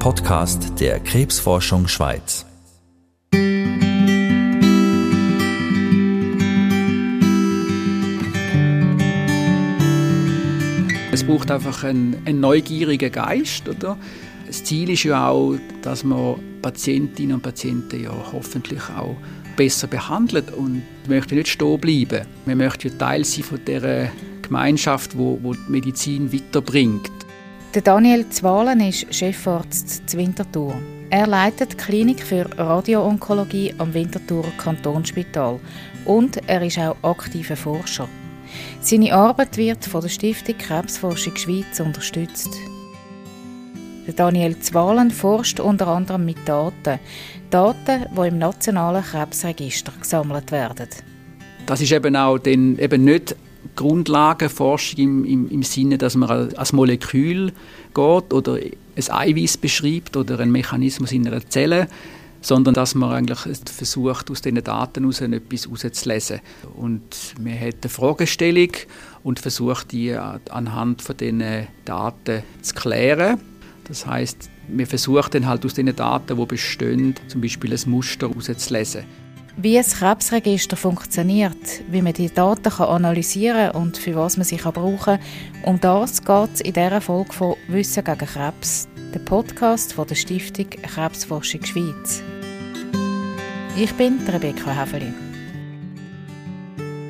Podcast der Krebsforschung Schweiz. Es braucht einfach einen, einen neugierigen Geist, oder? Das Ziel ist ja auch, dass man Patientinnen und Patienten ja hoffentlich auch besser behandelt und wir möchten nicht stehen bleiben. Wir möchten ja Teil sein von der Gemeinschaft, wo, wo die Medizin weiterbringt. Der Daniel Zwalen ist Chefarzt zu Winterthur. Er leitet die Klinik für Radioonkologie am Winterthurer Kantonsspital und er ist auch aktiver Forscher. Seine Arbeit wird von der Stiftung Krebsforschung Schweiz unterstützt. Daniel Zwalen forscht unter anderem mit Daten. Daten, die im Nationalen Krebsregister gesammelt werden. Das ist eben auch den, eben nicht Grundlagenforschung im, im, im Sinne, dass man als Molekül geht oder ein Eiweiß beschreibt oder einen Mechanismus in einer Zelle, sondern dass man eigentlich versucht, aus diesen Daten heraus etwas herauszulesen. Und man hat eine Fragestellung und versucht, die anhand von diesen Daten zu klären. Das heißt, wir versuchen dann halt aus den Daten, die bestehen, zum Beispiel ein Muster herauszulesen. Wie ein Krebsregister funktioniert, wie man die Daten analysieren kann und für was man sie brauchen kann, um das geht es in dieser Folge von «Wissen gegen Krebs», der Podcast von der Stiftung Krebsforschung Schweiz. Ich bin Rebecca Häfeli.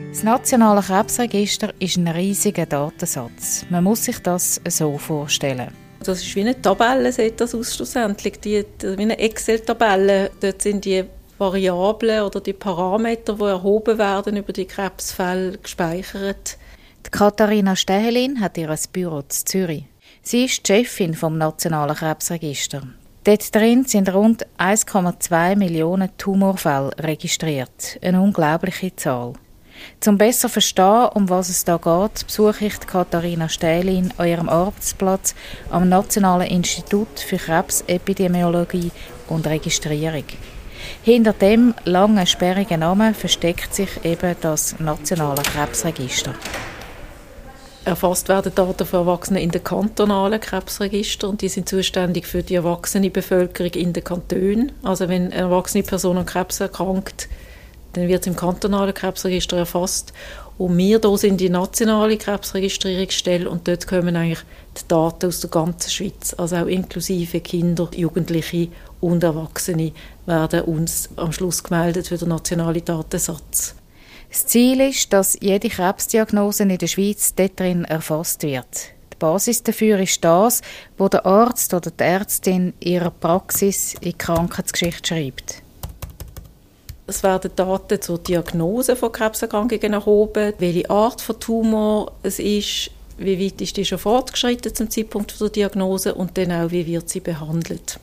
Das Nationale Krebsregister ist ein riesiger Datensatz. Man muss sich das so vorstellen. Das ist wie eine Tabelle, sieht das aus schlussendlich. Die, wie eine Excel-Tabelle. Dort sind die Variablen oder die Parameter, die erhoben werden über die Krebsfälle, gespeichert. Die Katharina Stehelin hat ihr Büro in Zürich. Sie ist die Chefin vom Nationalen Krebsregister. Dort drin sind rund 1,2 Millionen Tumorfälle registriert. Eine unglaubliche Zahl. Zum besser verstehen, um was es da geht, besuche ich Katharina Stählin an ihrem Arbeitsplatz am Nationalen Institut für Krebsepidemiologie und Registrierung. Hinter dem langen, sperrigen Namen versteckt sich eben das Nationale Krebsregister. Erfasst werden Daten von Erwachsenen in den kantonalen Krebsregistern und die sind zuständig für die erwachsene Bevölkerung in den Kantonen. Also wenn eine erwachsene Person an Krebs erkrankt, dann wird es im kantonalen Krebsregister erfasst. Und wir hier sind die nationale Krebsregistrierungsstelle und dort kommen eigentlich die Daten aus der ganzen Schweiz, also auch inklusive Kinder, Jugendliche und Erwachsene werden uns am Schluss gemeldet für den nationalen Datensatz. Das Ziel ist, dass jede Krebsdiagnose in der Schweiz dort drin erfasst wird. Die Basis dafür ist das, wo der Arzt oder die Ärztin ihrer Praxis in die Krankheitsgeschichte schreibt. Es werden Daten zur Diagnose von Krebserkrankungen erhoben, welche Art von Tumor es ist, wie weit ist die schon fortgeschritten zum Zeitpunkt der Diagnose und dann auch, wie wird sie behandelt.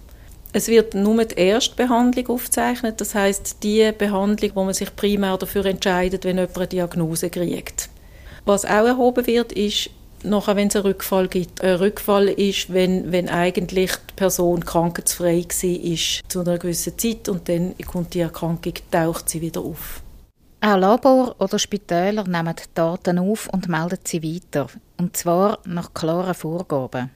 Es wird nur die Erstbehandlung aufgezeichnet, das heißt die Behandlung, wo man sich primär dafür entscheidet, wenn jemand eine Diagnose kriegt. Was auch erhoben wird, ist nachher, wenn es einen Rückfall gibt. Ein Rückfall ist, wenn, wenn eigentlich die Person krankheitsfrei war zu einer gewissen Zeit und dann kommt die Erkrankung, taucht sie wieder auf. Auch Labor oder Spitäler nehmen die Daten auf und melden sie weiter. Und zwar nach klaren Vorgaben.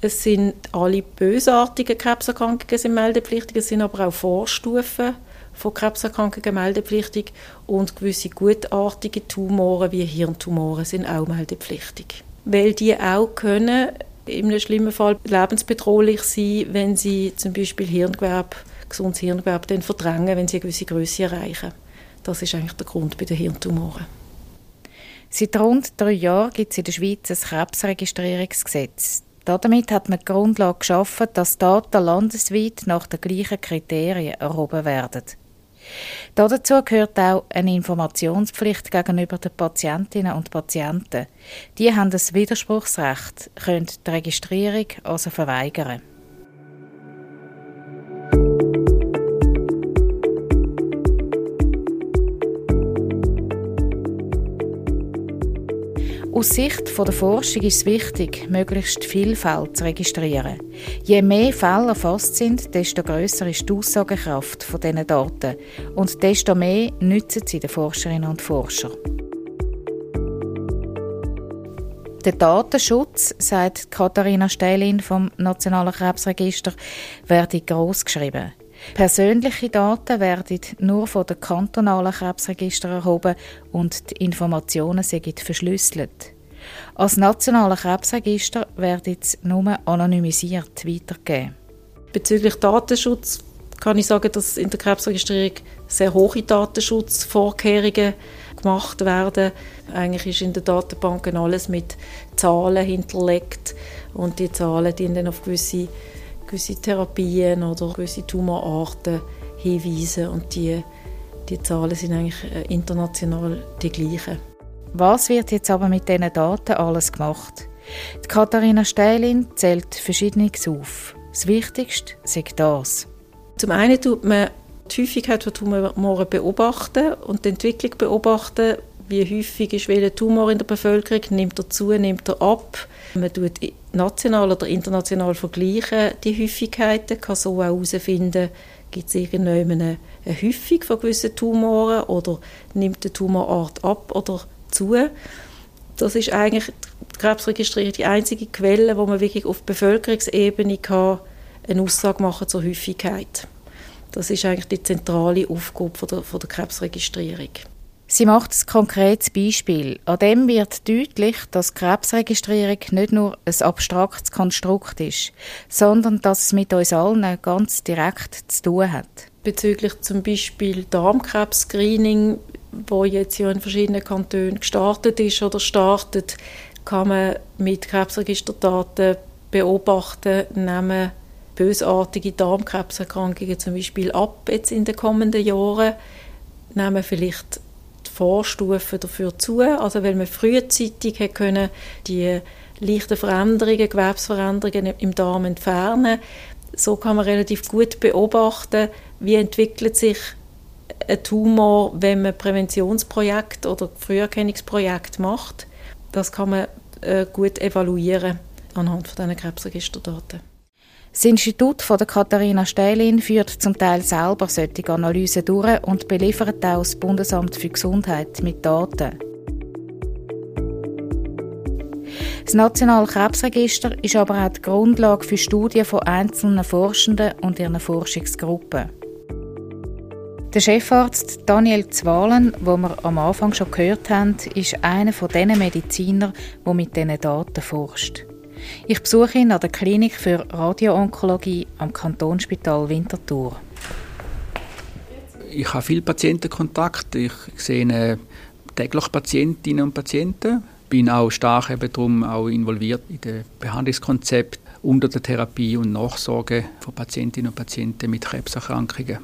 Es sind alle bösartigen Krebserkrankungen sind meldepflichtig, es sind aber auch Vorstufen von Krebserkrankungen meldepflichtig und gewisse gutartige Tumoren wie Hirntumoren sind auch meldepflichtig weil die auch können einem schlimmen Fall lebensbedrohlich sein, wenn sie zum Beispiel Hirngewebe, gesundes Hirngewebe dann verdrängen, wenn sie eine gewisse Größe erreichen. Das ist eigentlich der Grund bei den Hirntumoren. Seit rund drei Jahren gibt es in der Schweiz ein Krebsregistrierungsgesetz. Damit hat man die Grundlage geschaffen, dass Daten landesweit nach den gleichen Kriterien erhoben werden. Dazu gehört auch eine Informationspflicht gegenüber den Patientinnen und Patienten. Die haben das Widerspruchsrecht, können die Registrierung also verweigern. Aus Sicht der Forschung ist es wichtig, möglichst viel Fälle zu registrieren. Je mehr Fälle erfasst sind, desto grösser ist die Aussagekraft von diesen Daten und desto mehr nützen sie den Forscherinnen und Forschern. Der Datenschutz, sagt Katharina Stählin vom Nationalen Krebsregister, werde gross geschrieben. Persönliche Daten werden nur von den kantonalen Krebsregistern erhoben und die Informationen sind verschlüsselt. Als nationale Krebsregister werden sie nur anonymisiert weitergegeben. Bezüglich Datenschutz kann ich sagen, dass in der Krebsregistrierung sehr hohe Datenschutzvorkehrungen gemacht werden. Eigentlich ist in den Datenbanken alles mit Zahlen hinterlegt und die Zahlen dienen auf gewisse, gewisse Therapien oder gewisse Tumorarten hinweisen und die, die Zahlen sind eigentlich äh, international die gleichen. Was wird jetzt aber mit diesen Daten alles gemacht? Die Katharina Stählin zählt Verschiedenes auf. Das Wichtigste ist das. Zum einen tut man die Häufigkeit von Tumoren beobachten und die Entwicklung beobachten. Wie häufig ist welcher Tumor in der Bevölkerung? Nimmt er zu, nimmt er ab? Man tut national oder international vergleichen die Häufigkeiten, kann so auch herausfinden, gibt es irgendeine eine Häufung von gewissen Tumoren oder nimmt die Tumorart ab oder zu. Das ist eigentlich die Krebsregistrierung die einzige Quelle, wo man wirklich auf Bevölkerungsebene kann eine Aussage machen zur Häufigkeit. Das ist eigentlich die zentrale Aufgabe von der, von der Krebsregistrierung. Sie macht ein konkretes Beispiel. An dem wird deutlich, dass Krebsregistrierung nicht nur ein abstraktes Konstrukt ist, sondern dass es mit uns allen ganz direkt zu tun hat. Bezüglich zum Beispiel Darmkrebs-Screening, wo jetzt ja in verschiedenen Kantonen gestartet ist oder startet, kann man mit Krebsregisterdaten beobachten, nehmen bösartige Darmkrebserkrankungen zum Beispiel ab jetzt in den kommenden Jahren, nehmen vielleicht Vorstufen dafür zu, also weil man frühzeitig können die leichten Veränderungen, Gewebsveränderungen im Darm entfernen. So kann man relativ gut beobachten, wie entwickelt sich ein Tumor, wenn man Präventionsprojekt oder Früherkennungsprojekt macht. Das kann man äh, gut evaluieren anhand von diesen Krebsregisterdaten. Das Institut von der Katharina Stählin führt zum Teil selber solche Analysen durch und beliefert auch das Bundesamt für Gesundheit mit Daten. Das Nationale Krebsregister ist aber auch die Grundlage für Studien von einzelnen Forschenden und ihren Forschungsgruppen. Der Chefarzt Daniel Zwalen, wo wir am Anfang schon gehört haben, ist einer von diesen Medizinern, der mit diesen Daten forscht. Ich besuche ihn an der Klinik für Radioonkologie am Kantonsspital Winterthur. Ich habe viele Patientenkontakt. Ich sehe täglich Patientinnen und Patienten. Bin auch stark eben darum auch involviert in das Behandlungskonzept unter der Therapie und Nachsorge von Patientinnen und Patienten mit Krebserkrankungen.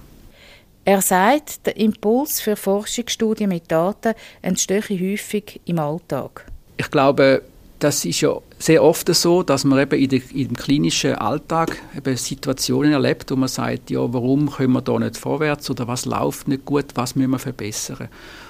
Er sagt, der Impuls für Forschungsstudien mit Daten entstehe häufig im Alltag. Ich glaube, das ist ja sehr oft so, dass man eben in, der, im klinischen Alltag eben Situationen erlebt, wo man sagt, ja, warum können wir da nicht vorwärts oder was läuft nicht gut, was müssen wir verbessern.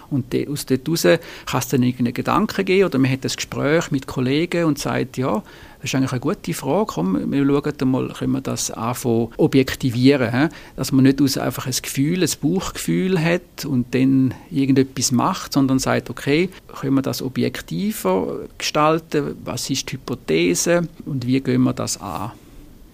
Und de, aus dort heraus kann es dann irgendeinen Gedanken geben oder man hat ein Gespräch mit Kollegen und sagt, ja, das ist eigentlich eine gute Frage, komm, wir schauen mal, können wir das anfangen objektivieren, he? dass man nicht aus einfach ein Gefühl, ein Bauchgefühl hat und dann irgendetwas macht, sondern sagt, okay, können wir das objektiver gestalten, was ist die Hypothese und wie gehen wir das an?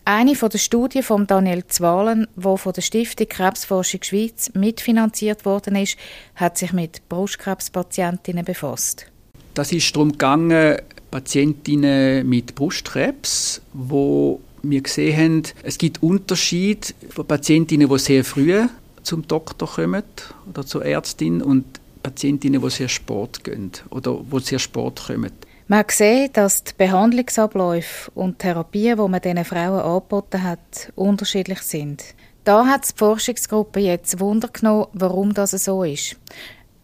Eine von der Studien von Daniel Zwalen, wo von der Stiftung Krebsforschung Schweiz mitfinanziert worden ist, hat sich mit Brustkrebspatientinnen befasst. Das ist darum gegangen, Patientinnen mit Brustkrebs, wo wir gesehen haben, es gibt Unterschiede von Patientinnen, die sehr früh zum Doktor kommen oder zur Ärztin und Patientinnen, die sehr spät gehen oder wo sehr spät kommen. Man gesehen, dass die Behandlungsabläufe und Therapien, die man diesen Frauen angeboten hat, unterschiedlich sind. Da hat die Forschungsgruppe jetzt Wunder genommen, warum das so ist.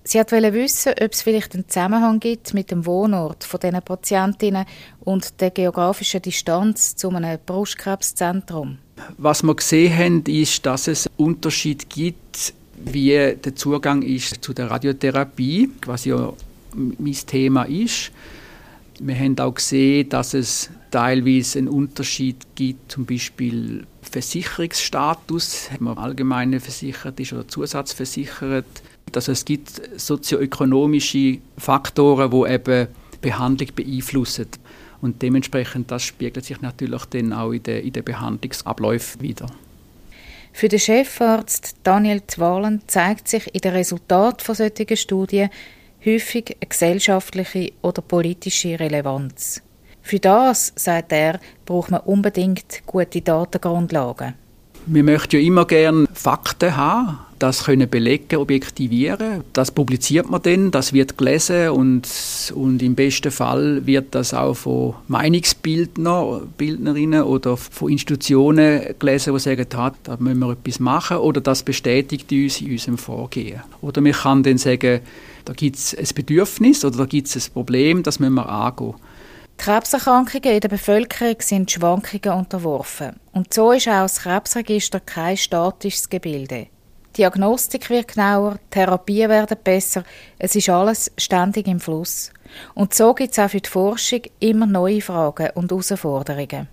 Sie wollte wissen, ob es vielleicht einen Zusammenhang gibt mit dem Wohnort von diesen Patientinnen und der geografischen Distanz zu einem Brustkrebszentrum. Was wir gesehen haben, ist, dass es einen Unterschied gibt, wie der Zugang ist zu der Radiotherapie, was ja mein Thema ist. Wir haben auch gesehen, dass es teilweise einen Unterschied gibt, zum Beispiel Versicherungsstatus, ob man allgemein versichert ist oder zusatzversichert. Dass es gibt sozioökonomische Faktoren, die eben Behandlung beeinflussen. Und dementsprechend, das spiegelt sich natürlich dann auch in den, in den Behandlungsabläufen wieder. Für den Chefarzt Daniel Zwalen zeigt sich in den Resultaten von solchen Studien häufig eine gesellschaftliche oder politische Relevanz. Für das, sagt er, braucht man unbedingt gute Datengrundlagen. Wir möchten ja immer gerne Fakten haben, das können belegen, objektivieren. Das publiziert man dann, das wird gelesen und, und im besten Fall wird das auch von Meinungsbildnern Bildnerinnen oder von Institutionen gelesen, die sagen, da müssen wir etwas machen oder das bestätigt uns in unserem Vorgehen. Oder man kann dann sagen, da gibt es ein Bedürfnis oder da gibt es ein Problem, das müssen wir angehen. Krebserkrankungen in der Bevölkerung sind Schwankungen unterworfen. Und so ist auch das Krebsregister kein statisches Gebilde. Die Diagnostik wird genauer, Therapien werden besser, es ist alles ständig im Fluss. Und so gibt es auch für die Forschung immer neue Fragen und Herausforderungen.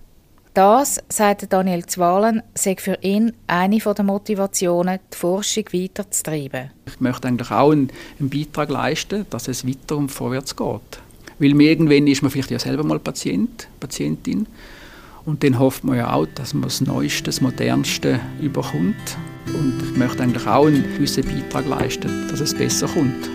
Das, sagt Daniel Zwalen, sei für ihn eine der Motivationen, die Forschung weiterzutreiben. Ich möchte eigentlich auch einen, einen Beitrag leisten, dass es weiter und vorwärts geht. Weil irgendwann ist man vielleicht ja selber mal Patient, Patientin. Und dann hofft man ja auch, dass man das Neueste, das Modernste überkommt. Und ich möchte eigentlich auch einen gewissen Beitrag leisten, dass es besser kommt.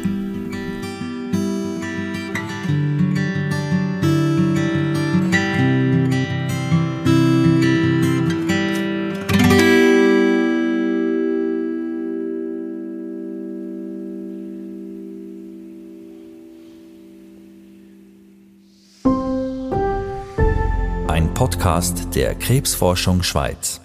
Podcast der Krebsforschung Schweiz.